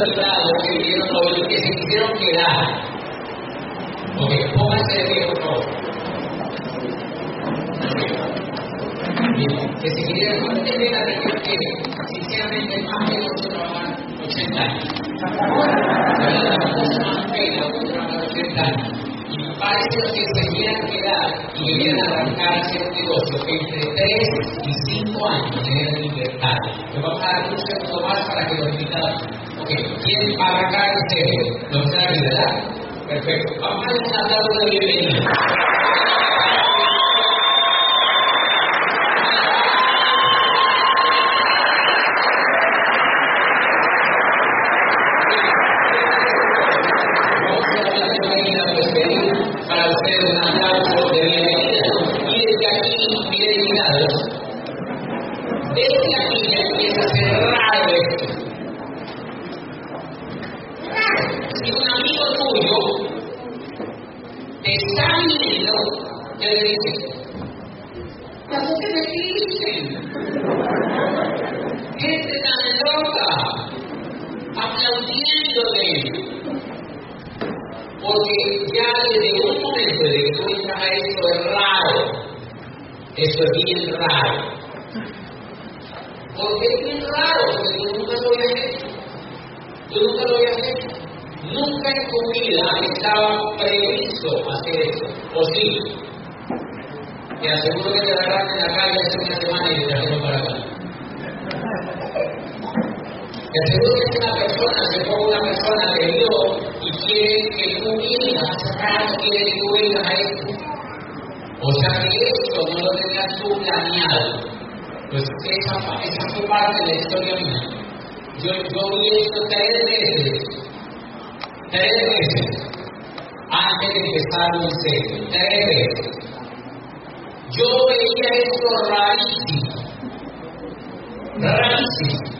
que vinieron hoy, que se quisieron quedar. Ok, pónganse de pie, por favor. Que se quisieron, ¿cuántos de la región que sinceramente más de 8 trabajan 80 años? La verdad, la cosa más fea, otros trabajan 80 años. Y parece que se quieran quedar y quieran arrancar a hacer un negocio que entre 3 y 5 años generen libertad. Le vamos a dar un segundo más para que los invitados. ¿Quién arrancar en serio? ¿Lo están aquí, verdad? Perfecto. Vamos a dar un aplauso de bienvenida. Estaba previsto hacer eso. ¿O sí? Te aseguro que te agarraste en la calle hace una semana y te trajeron para acá. Te aseguro que si una persona se ponga una persona que vio y quiere que tú vengas, rato quiere que tú vengas a esto. O sea que esto no lo tenías tú planeado. Pues esa, esa fue parte de la historia mía. Yo, yo vi esto tres veces, tres veces, antes de empezar un serio, tres veces. Yo veía esto rarísimo, rarísimo.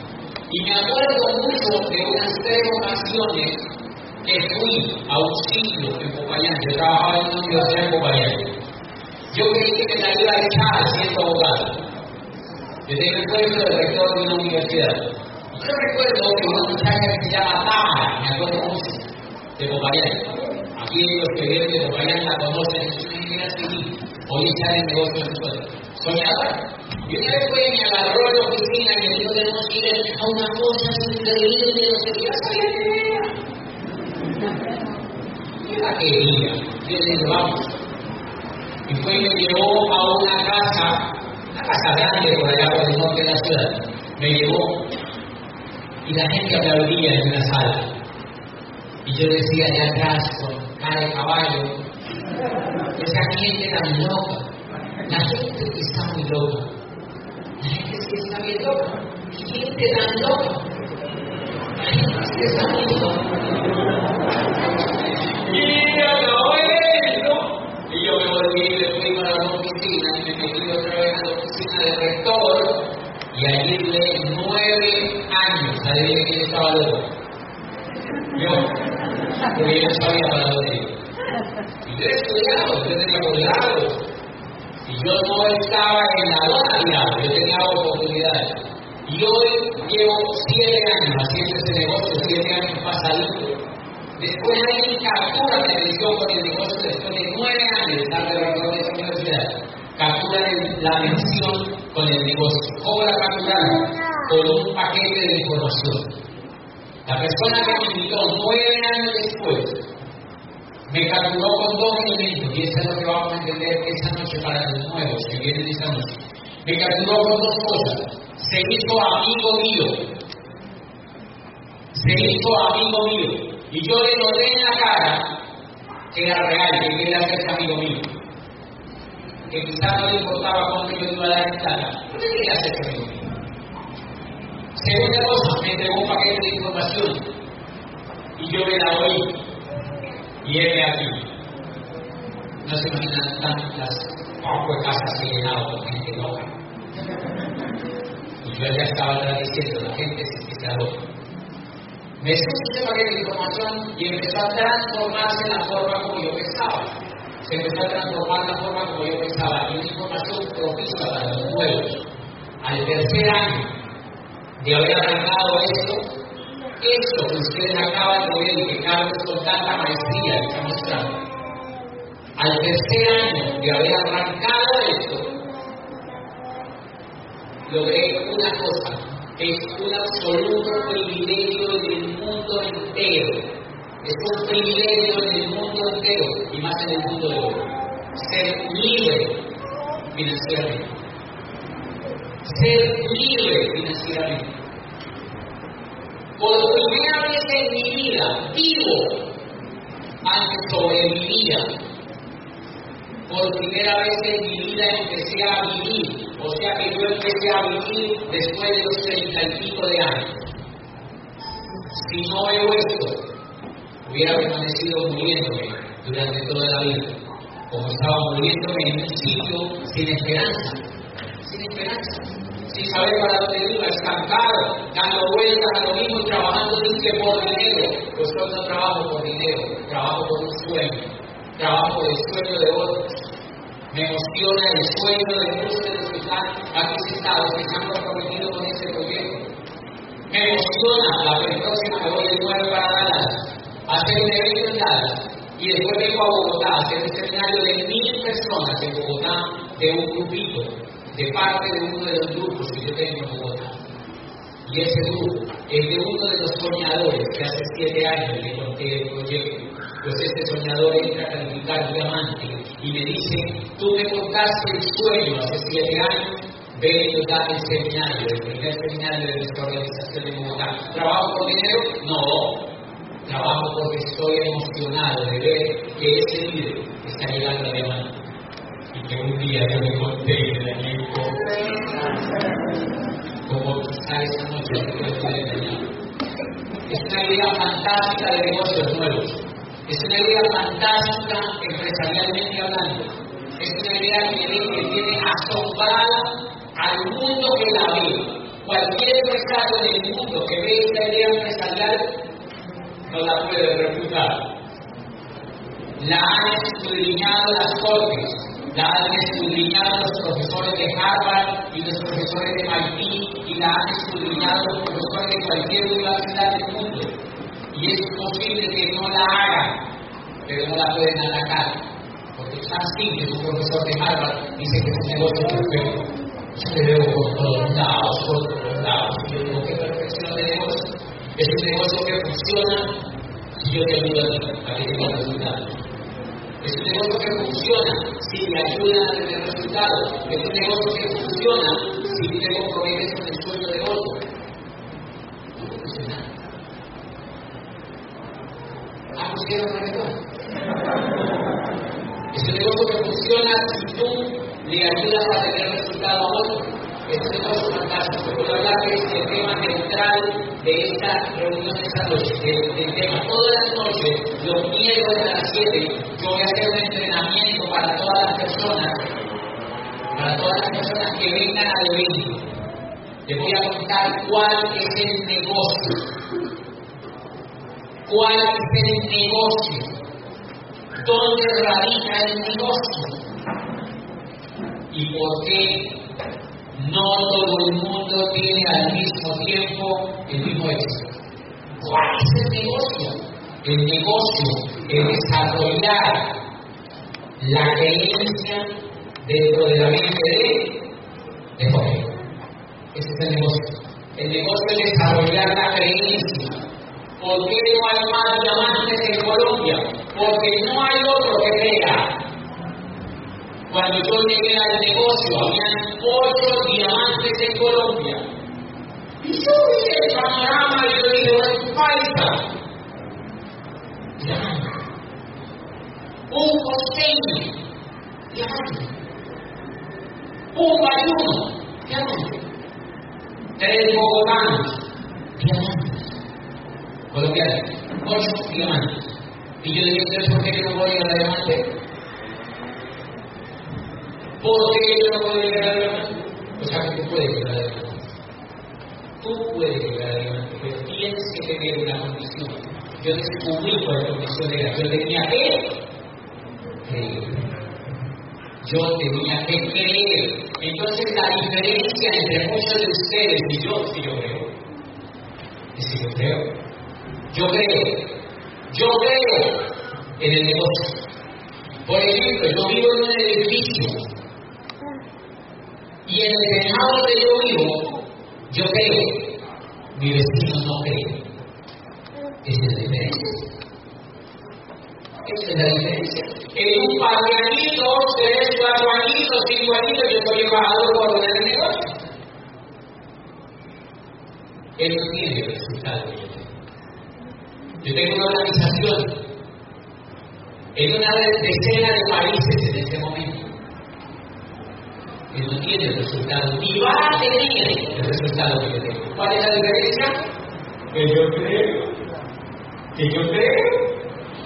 Y me acuerdo mucho de unas tres ocasiones que fui a un sitio en Popayán. Yo trabajaba en una universidad en Popayán. Yo creí que me la iba a echar siendo abogado. Yo tenía el puesto de rector de una universidad. Yo recuerdo que una muchacha que se llama Tamara, me acuerdo mucho, de Popayán. Aquí los que vienen de Popayán la conocen, civil. Hoy está en el negocio de suelo. Soñadora. Y una vez fue y me agarró en la oficina y me dijo que no quiere a una cosa increíble, no sé qué, ya sabía que. Yo la quería. Yo le dije, vamos. Y fue y me llevó a una casa, una casa grande por allá por el norte de la ciudad. Me llevó y la gente aplaudía en una sala. Y yo decía allá atrás, con cara de caballo, esa gente tan loca, la gente que está muy loca, la gente que está bien loca, gente tan loca, la gente que está muy loca. Y acabó esto, y yo me volví y me fui para la oficina, y me metí otra vez a la oficina del rector, y allí duré nueve años, adivinen quién estaba loco. Yo, no sabía para dónde ir. Y yo he estudiado, yo tenía posgrado. Y yo no estaba en la digamos, yo tenía oportunidades. Y hoy llevo siete años haciendo este negocio, siete años pasaditos. Después hay captura de atención con el negocio después de nueve años de estar de de esa universidad. Captura la mención con el negocio. ¿Cómo la? Con un paquete de información. La persona que me invitó nueve años después me capturó con dos elementos, y eso es lo que vamos a entender esta noche para los nuevos que vienen esta noche. Me capturó con dos cosas. Se hizo amigo mío. Se hizo amigo mío. Y yo le noté en la cara que era real, que quería ser amigo mío. Que quizás no le importaba cuánto yo iba a dar en plata. Le quería ser amigo mío. Segunda cosa, me entregó un paquete de información. Y yo me la oí. Y él me aquí. No se imaginan tantas casas que he llenado con gente loca. Y yo ya estaba diciendo, la gente se está. Me escuchó ese paquete de información y empezó a transformarse la forma como yo pensaba. Se empezó a transformar la forma como yo pensaba. Y una información propicia para los nuevos. Al tercer año de haber arrancado esto, esto que ustedes acaban de y que Carlos con tanta maestría está mostrando, al tercer año de haber arrancado esto, logré una cosa, que es un absoluto privilegio en el mundo entero. Es un privilegio en el mundo entero y más en el mundo de hoy. Ser libre financieramente. Ser libre financieramente. Por primera vez en mi vida, vivo, antes sobrevivía. Por primera vez en mi vida empecé a vivir. O sea que yo empecé a vivir después de los treinta y pico de años. Si no veo esto, hubiera permanecido muriéndome durante toda la vida, como estaba muriéndome en un sitio sin esperanza, sin esperanza sin saber para dónde iba, estancado, dando vueltas a lo mismo, trabajando dice por dinero. Pues yo no trabajo por dinero, trabajo por un sueño, trabajo por el sueño de otros. Me emociona el sueño de muchos de los que están aquí sentados, que se han con este proyecto. Me emociona la próxima me voy de nuevo para Dallas, hacer un evento en Dallas, y después vengo a Bogotá hacer un seminario de mil personas en Bogotá, de un grupito de parte de uno de los grupos que yo tengo en Bogotá. Y ese grupo es de uno de los soñadores que hace siete años le conté el proyecto. Pues este soñador entra a calificar diamante y me dice, tú me contaste el sueño hace siete años, ven y da el seminario, el primer seminario de nuestra organización de Bogotá. ¿Trabajo por dinero? No, trabajo porque estoy emocionado de ver que ese líder está llegando a diamante y que un día yo me conté en el equipo como quizá esa noche que yo engañado. Es una idea fantástica de negocios nuevos. Es una idea fantástica empresarialmente hablando. Es una idea que, que tiene asombrada al mundo que la ve. Cualquier empresario del mundo que ve esta idea empresarial no la puede refutar. La han escudriñado las cortes, la han escudriñado los profesores de Harvard y los profesores de MIT y la han escudriñado los profesores de cualquier universidad del mundo. Y es posible que no la hagan, pero no la pueden atacar. Porque es tan simple, un profesor de Harvard dice que es un negocio perfecto. Yo te veo por todos lados, por todos lados. Y yo digo, ¿qué perfección de negocio? Es un negocio que funciona si yo te ayudo a que resultados. Es un negocio que funciona si te ayuda a tener resultados. Es un negocio que funciona si te comprometes con el sueño de otro. No funciona. Ah, pusieron reggaetón. Es un negocio que funciona si tú le ayudas a tener resultado a otro. Es un negocio fantástico. Voy a hablar de este tema central de esta reunión de esta noche. El, tema todas las noches, los miércoles a las 7, yo voy a hacer un entrenamiento para todas las personas, para todas las personas que vengan al evento. Les voy a contar cuál es el negocio. ¿Cuál es el negocio? ¿Dónde radica el negocio? ¿Y por qué no todo el mundo tiene al mismo tiempo el mismo éxito? ¿Cuál es el negocio? El negocio es desarrollar la creencia dentro de la mente de, de Jorge. Ese es el negocio. El negocio es desarrollar la creencia. ¿Por qué no hay más diamantes en Colombia? Porque no hay otro que crea. Cuando yo llegué al negocio, habían ocho diamantes en Colombia. Y yo vi el panorama y yo dije, falta. Diamante un costeño, diamante, un bayuno, diamante, tres bogotanos, diamantes, colombianos, ocho diamantes. Y yo dije, ¿por qué no voy a diamante? ¿Por qué yo no llegar? O sea tú puedes llegar a la diamante. Tú puedes llegar a la diamante, pero tienes que tener una condición. Yo descubrí cuál condición era. Yo tenía que yo tenía que creer. Entonces la diferencia entre muchos de ustedes y yo, si yo creo, y si yo creo, Yo creo, yo creo en el negocio. Por ejemplo, yo vivo en un edificio y en el tejado donde yo vivo, yo creo, mi vecino no cree. Esa es la diferencia. Esa es la diferencia. En un par de añitos, tres, cuatro añitos, cinco añitos, yo soy embajador por orden el negocio. Él no tiene el resultado que yo tengo. Yo tengo una organización en una decena de países en este momento. Él no tiene el resultado, ni va a tener el resultado que yo tengo. ¿Cuál es la diferencia? Que yo creo, que yo creo.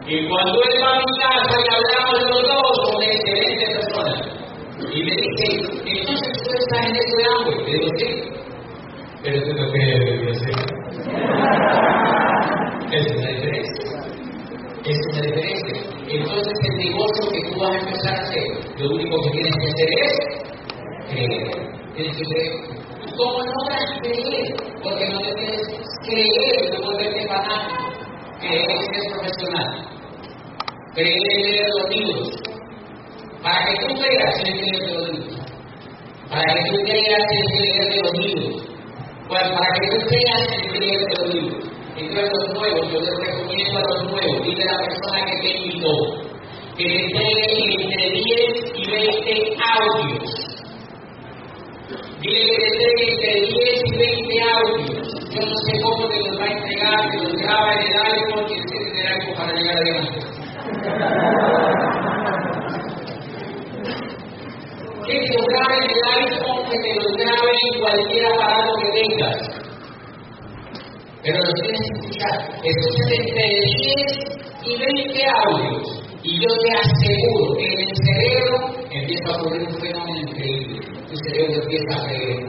Y cuando él va a mi casa y hablamos los dos, son excelentes personas. Y me dice, entonces tú estás en ese hambre. Le digo, sí. Pero tú no crees que yo sé. Es una diferencia. Es una diferencia. Entonces el negocio que tú vas a empezar a hacer, lo único que tienes que hacer es que creer. ¿Cómo no vas a creer? Porque no te que creer, no volverte fanático. Creer en ser profesional. Creer los libros. Para que tú creas, tienes que leer los libros. Para que tú creas, tienes que leer los libros. Pues para que tú creas, tienes que leer los libros. Entonces los nuevos, yo les recomiendo a los nuevos, dile a la persona que te invitó, que te entre 10 y 20 audios. Dile que te entregue entre 10 y 20 audios. Yo no sé cómo te los va a entregar, te los graba en el iPhone y se tener algo para llegar adelante. Que te los grabe en el iPhone, que te los grabe en cualquier aparato que tengas. Pero lo tienes que escuchar. Escuchas entre 10 y 20 audios. Y yo te aseguro que en el cerebro empieza a ocurrir un fenómeno increíble. Tu cerebro empieza a creer.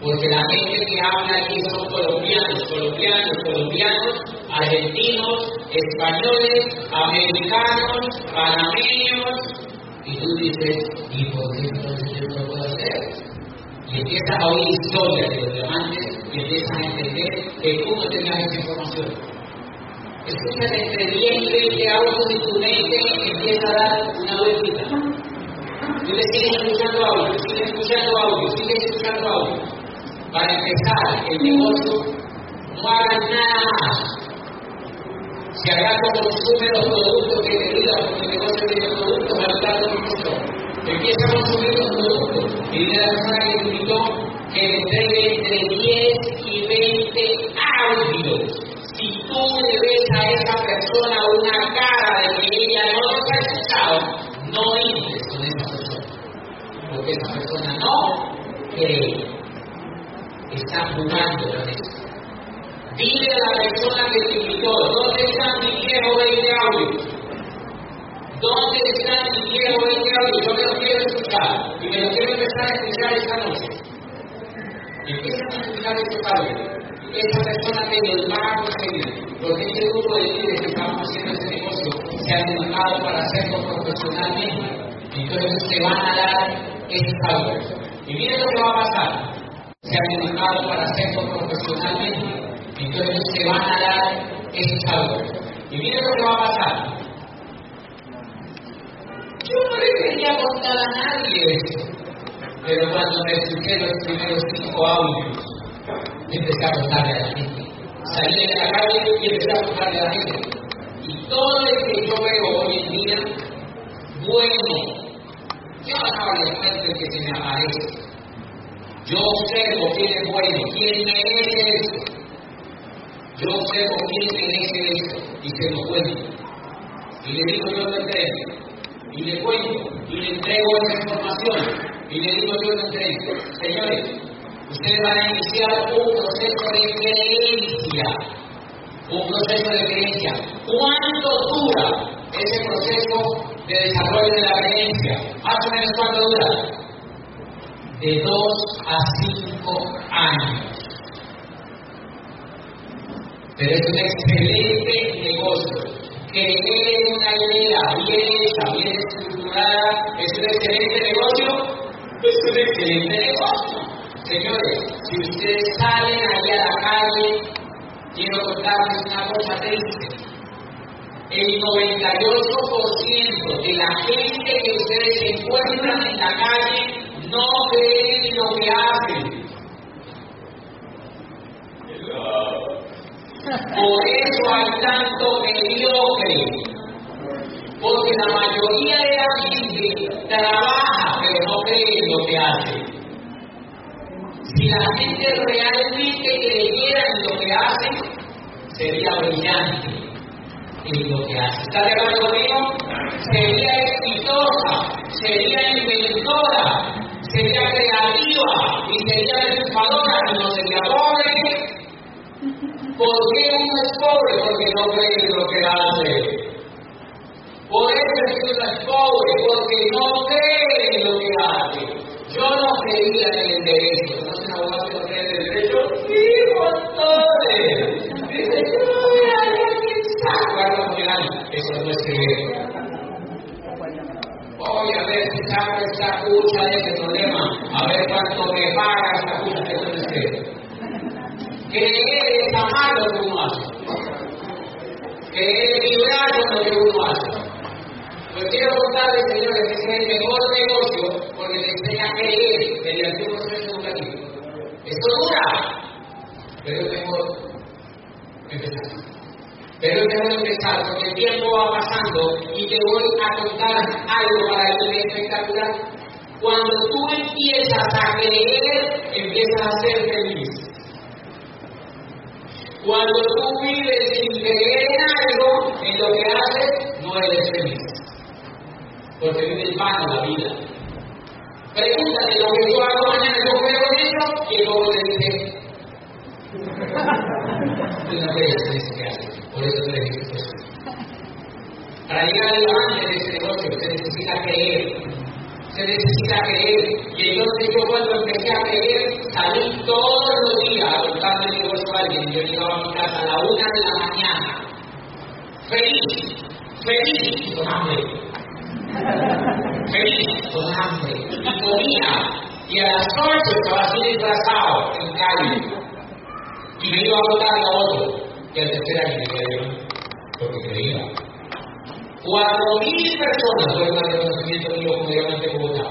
Porque la gente que habla aquí son colombianos, colombianos, colombianos, argentinos, españoles, americanos, panameños. Y tú dices, ¿y por qué entonces yo no puedo hacer? y empiezas a oír historias de los diamantes y empiezas a entender que no tenías esa información. Escuchas entre 10 y 20 audios y tu mente empieza a dar una vueltita. Tú le sigues escuchando audio, sigues escuchando audio, sigues escuchando audio. Para empezar el negocio, no hagas nada más. Si acaso consume los productos que te diga, porque el negocio tiene productos, va a estar mucho. Empieza a consumir los productos y la persona que invitó que le entregue entre 10 y 20 audios. Si tú le ves a esa persona una cara de que ella no los ha escuchado, no persona. Porque esa persona no. Está jugando con eso. Dile a la persona que te invitó, ¿dónde están mis viejos 20 audios? ¿Dónde están mis viejos 20 audios? Yo me los quiero escuchar y me los quiero empezar a escuchar esta noche. Empiezan a escuchar estos audios. Esa persona que los va a conseguir, porque este grupo de líderes que estamos haciendo este negocio se han dedicado para hacerlo profesionalmente. Entonces te van a dar esos audios. Y miren lo que va a pasar. Se han dedicado para hacerlo profesionalmente. Entonces te van a dar esos audios. Y miren lo que va a pasar. Yo no le quería contar a nadie. Pero cuando me escuché los primeros cinco audios, empecé a contarle a la gente. Salí de la calle y empecé a contarle a la gente. Y todo el que yo veo hoy en día, bueno, yo le cuento que se me aparece. Yo observo quién es bueno, quién merece esto. Yo observo quién merece esto y se lo cuento. Y le digo yo lo entrego. Y le cuento y le entrego esa información. Y le digo yo lo entrego. Señores, ustedes van a iniciar un proceso de creencia. Un proceso de creencia. ¿Cuánto dura ese proceso de desarrollo de la creencia? Más o menos cuánto dura? De 2 a 5 años. Pero es un excelente negocio. Creer en una idea bien hecha, bien estructurada, es un excelente negocio. Es un excelente negocio. Señores, si ustedes salen ahí a la calle quiero contarles una cosa triste. El 98% de la gente que ustedes encuentran en la calle no creen lo que hacen. Por eso hay tanto mediocre. Porque la mayoría de la gente trabaja, pero no cree en lo que hace. Si la gente realmente creyera en lo que hace, sería brillante en lo que hace. ¿Está de acuerdo conmigo? Sería exitosa, sería inventora, sería creativa y sería triunfadora no sería pobre ¿Por qué uno es pobre? Porque no cree en lo que hace. Por eso es que uno es pobre, porque no cree en lo que hace. Yo no creía en el derecho. ¿No se abogado que no cree en el derecho? Sí, quiero contarles, señores, que es el mejor negocio porque te enseña a creer mediante un proceso educativo. Esto dura, pero es mejor empezar. Pero es mejor empezar porque el tiempo va pasando y te voy a contar algo para ti espectacular. Cuando tú empiezas a creer, empiezas a ser feliz. Cuando tú vives sin creer en algo, en lo que haces, no eres feliz. Porque vives vano la vida. Pregúntate lo que yo hago mañana, yo en eso, y luego te dice, tú no en eso que haces, por eso. Para llegar adelante de ese negocio, se necesita creer se necesita creer. Y entonces yo cuando empecé a creer, salí todos los días a contarle mi negocio a alguien. Yo llegaba a mi casa a la una de la mañana, feliz, feliz, con. Feliz, con hambre. Y comía. Y a las ocho estaba así disfrazado en calle. Y me iba a votar a otro. Y al tercer año me quedé porque creía. Cuatro mil personas fueron al reconocimiento mío como diamante Bogotá.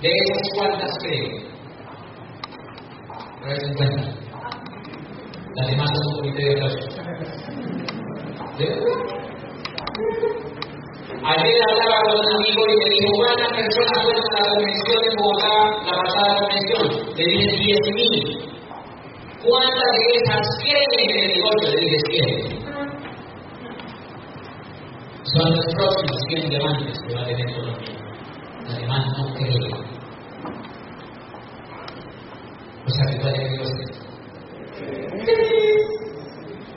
De esas cuantas creen. No se cuenta. Las demás son un comité de aplausos. ¿De Ayer hablaba con un amigo y me dijo, ¿cuántas personas fueron a la convención de Bogotá, la pasada convención? Le dije, diez mil. ¿Cuántas de esas creen en el negocio? Le dije, siete son los próximos 100 diamantes que va a tener Colombia. Los demás no creen. O sea que puede tener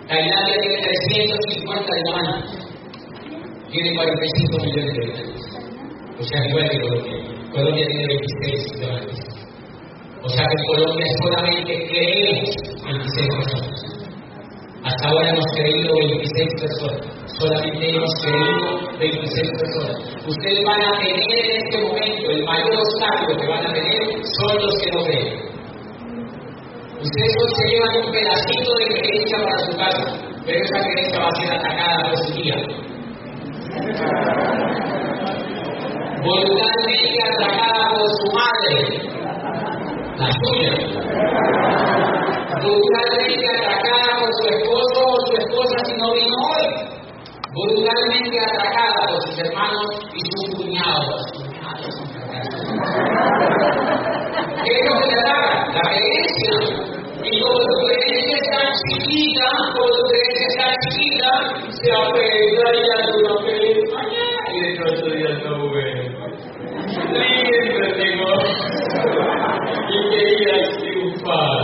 Tailandia tiene 350 diamantes. Tiene 45 millones de habitantes. O sea igual que Colombia. Colombia tiene 26 diamantes. O sea que Colombia solamente creemos 26 personas. Hasta ahora hemos creído 26 personas solamente hemos creído 26 personas. Ustedes van a tener en este momento el mayor obstáculo que van a tener son los que no creen. Ustedes hoy se llevan un pedacito de creencia para su casa, pero esa creencia va a ser atacada por su día. Voluntariamente atacada por su madre, la suya. Voluntariamente atacada por su esposo o su esposa si no vino hoy brutalmente atacada por sus hermanos y sus cuñados. ¿Qué es lo? La creencia. Y como tu creencia es tan chiquita, como tu creencia es tan chiquita, se apega y no crees Y dentro de ocho días no ve. Siempre tengo. Y quería triunfar.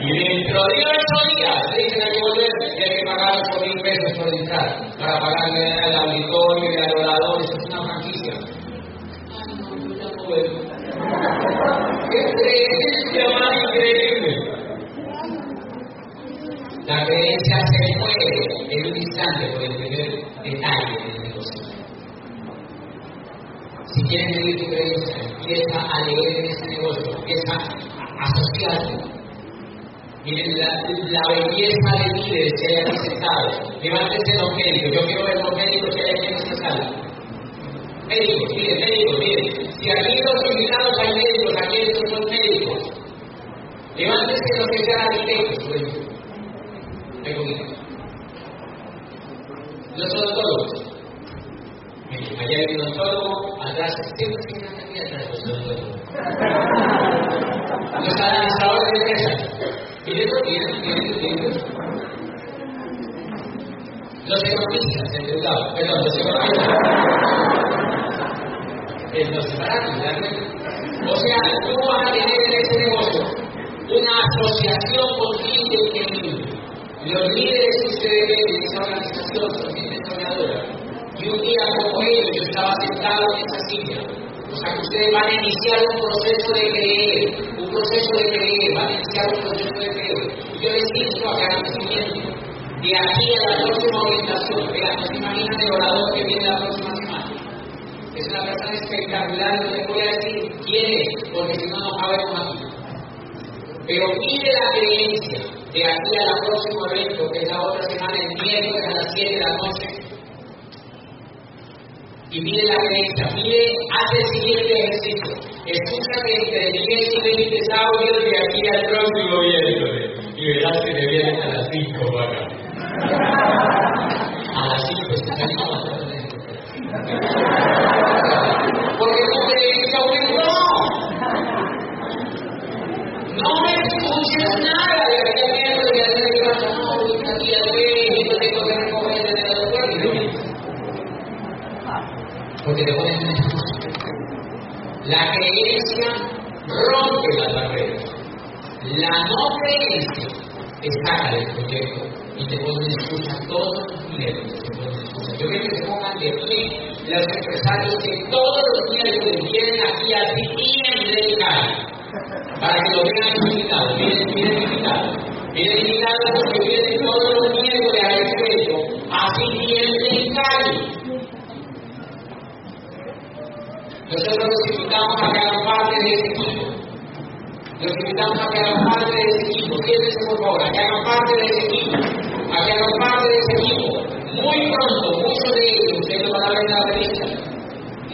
Y dentro de ocho días, dicen que volver, y hay que pagar ocho mil pesos por entrar, para pagarle al auditorio y al orador, eso es una franquicia. Ay, no, yo ya no vuelvo. ¡Qué creencia más increíble! La creencia se mueve en un instante por el primer detalle del negocio. Si quieres vivir tu creencia, empieza a leer en ese negocio, empieza a asociarlo Miren la, belleza de líderes que hay aquí sentados. Levántense los médicos. Yo quiero ver los médicos que hay aquí en. Médicos, miren, médicos, miren. Si aquí los invitados hay médicos, aquí estos son médicos. Levántense los que sean arquitectos. Pues. Los odontólogos. Allá hay un odontólogo, atrás, siempre se aquí atrás los odontólogos. Los administradores de empresas. Miren, miren, miren, miren. Los economistas, perdón, los economistas. Los separados. O sea, tú vas a tener en ese negocio una asociación con gente increíble. Los líderes que ustedes ven en esa organización son gente. Y un día como ellos, yo estaba sentado en esa silla. O sea, que ustedes van a iniciar un proceso de creer, un proceso de creer, van a iniciar un proceso de creer. Yo les insto a que hagan lo siguiente. De aquí a la próxima orientación, vean, no se imaginan el orador que viene la próxima semana. Es una persona espectacular, no les voy a decir quién es, porque si no, no cabemos aquí. Pero pide la creencia de aquí a la próximo evento, que es la otra semana, el miércoles a las 7 de la noche, y mire la creencia, mire, hace el siguiente ejercicio. Escúchate entre 10 y 20 audios de aquí al próximo miércoles. Y verás que te vienen a las 5 acá. A las 5 está Porque tú te dices, no. No me escuches nada La creencia rompe las barreras. La no creencia te saca del proyecto y te pone excusa todos los miércoles. Yo quiero que se pongan de pie los empresarios que todos los miércoles vienen aquí así bien dedicados para que lo vean invitados. Miren invitados. Miren invitados porque vienen invitamos a que hagan parte de ese equipo. Siéntense por favor, a que hagan parte de ese equipo. A que hagan parte de ese equipo. Muy pronto, muchos de ellos, ustedes lo van a ver en la revista,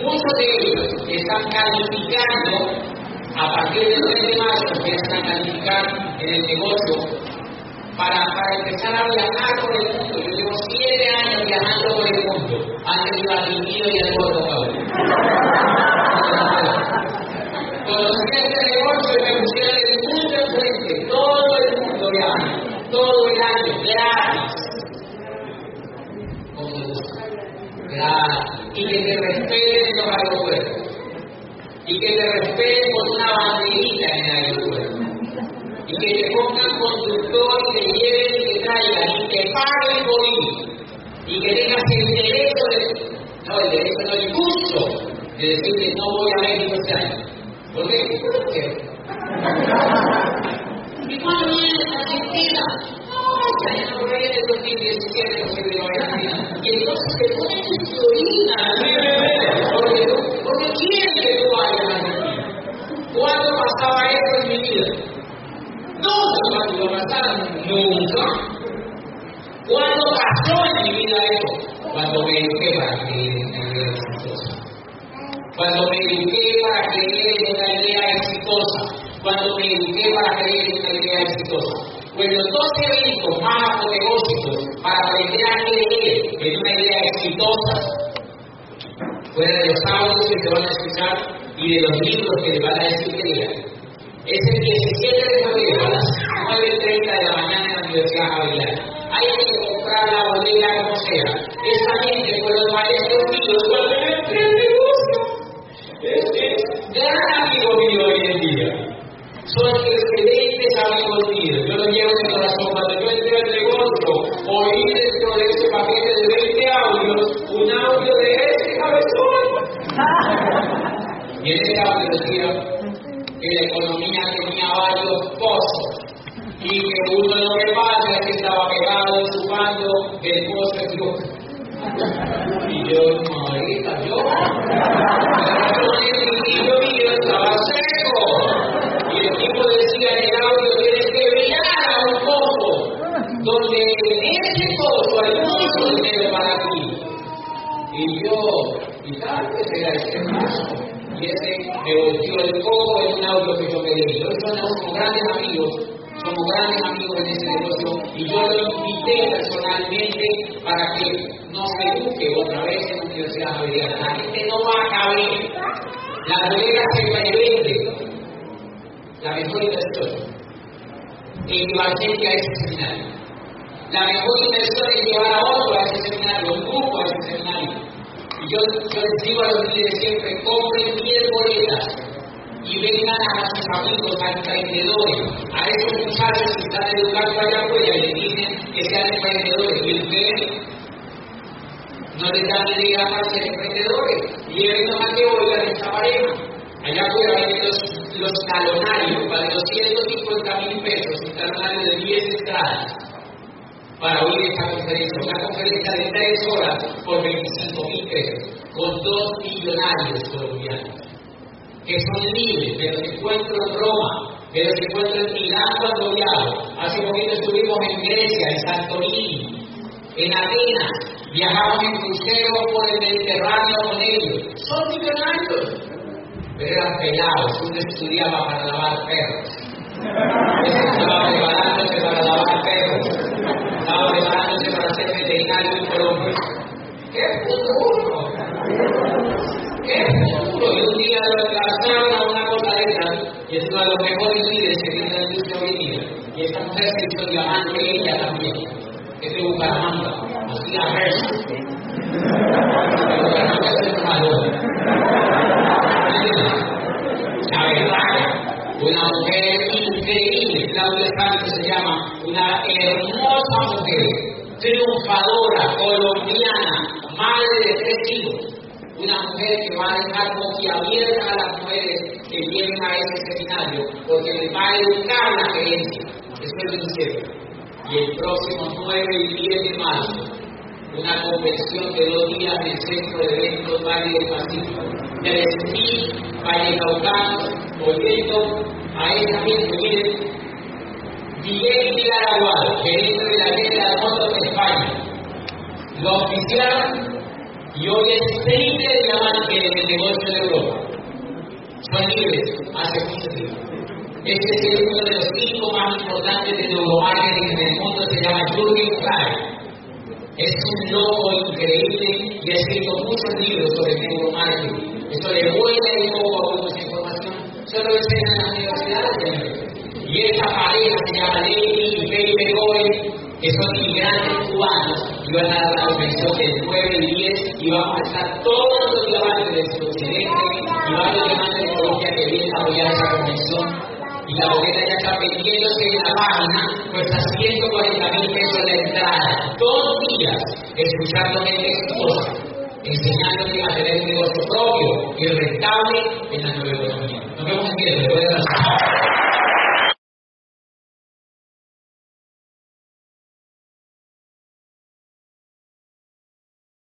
muchos de ellos están calificando a partir del 3 de marzo, empiezan a calificar en el negocio para, para empezar a viajar por el mundo. Yo llevo siete años viajando por el mundo. Antes iba al Río y al Puerto Conocí este negocio y me pusieron el mundo enfrente. Todo el mundo viaja. Todo el año, gratis. Como me gusta. Gratis. Y que te respeten en los aeropuertos. Y que te respeten con una banderita en el aeropuerto y que te pongan conductor y te lleven y te traigan y te paguen por ir y que tengas el derecho de, no el derecho no el gusto de decir que no voy a México este año idea exitosa, fuera de los audios que te van a escuchar y de los libros que te van a decir lean es el 17 de febrero a las 9.30 de la mañana en la Universidad Javeriana. Hay que comprar la boleta como sea. Esa gente fue los maestros míos cuando yo entré al negocio. Este es gran amigo mío hoy en día. Son excelentes amigos míos. Yo los llevo en el corazón. Cuando yo entré al negocio, oí dentro de un audio de ese cabezón. Y en ese audio decía, que la economía tenía varios pozos y que uno de lo que pasa es que estaba pegado chupando el pozo de Dios. Y yo, marica, yo, y yo mío estaba seco. Y el tipo decía en audio, tienes que brillar donde ese costo hay Y yo, y tal vez era ese paso. Y ese me volvió el coco en un auto que yo pedí. Hoy somos grandes amigos, somos grandes amigos en ese negocio. Y yo lo invité personalmente para que nos eduque otra vez en la Universidad Javeriana. La gente no va a caber. La bodega se revende. La mejor inversión en llevar gente a ese seminario. La mejor inversión es llevar a otro a ese seminario, un grupo a ese seminario. Yo, yo les digo a los líderes siempre, compren 10 boletas y vengan a sus amigos, a emprendedores, a esos muchachos que están educando allá afuera y les dicen que sean emprendedores. Y ustedes no les dan idea para ser emprendedores. Y ellos no que oigan esta pareja. Allá afuera los, los talonarios, para 250 mil pesos, un talonario de 10 estradas, para oír esta conferencia. Una conferencia de 3 horas por 25 mil pesos, con dos millonarios colombianos, que son libres, pero se encuentran en Roma, pero se encuentran en Milán cuando viajo. Hace poquito estuvimos en Grecia, en Santorini, en Atenas, viajamos en crucero por el Mediterráneo con ellos. Son millonarios, pero eran pelados, uno estudiaba para lavar perros. Ese estaba preparándose para lavar perros, estaba preparándose para ser veterinario en. ¡Qué futuro! ¡Qué futuro! Y un día lo lanzaron a una cosa de y es uno de los mejores líderes que tiene la industria hoy día. Y esta mujer se hizo diamante ella también. Es de Bucaramanga, así la versa. La verdad, una mujer increíble, Claudia se llama, una hermosa mujer, triunfadora, colombiana, madre de tres hijos, una mujer que va a dejar boquiabierta a las mujeres que vienen a ese seminario, porque les va a educar la creencia. Eso es lo que Y el próximo 9 y 10 de marzo, una convención de dos días en el Centro de Eventos Valle del Pacífico. 3.000 vallecaucanos oyendo a esta gente, miren, Miguel Vilaraguado, gerente de la ley de motos de España, lo oficiaron y hoy es triple de diamante en el negocio de Europa. Son libres hace mucho tiempo. Este es uno de los cinco más importantes de neuromarketing en el mundo, se llama Jürgen Klein. Es un loco increíble y ha escrito muchos libros sobre neuromarketing. Esto le vuelve un poco a esa información. Solo enseñan en las universidades. Y esta pareja se llama Lady y Baby Goy, que son inmigrantes cubanos, y van a dar la convención del 9 y 10, y vamos a estar todos los diamantes del occidente y varios diamantes de Colombia que vienen a apoyar esa convención y la boleta ya está vendiéndose en la página, cuesta 140 mil pesos la entrada. Dos días escuchando gente exitosa, enseñándote a tener un negocio propio y rentable en la nueva economía. Nos vemos el después de la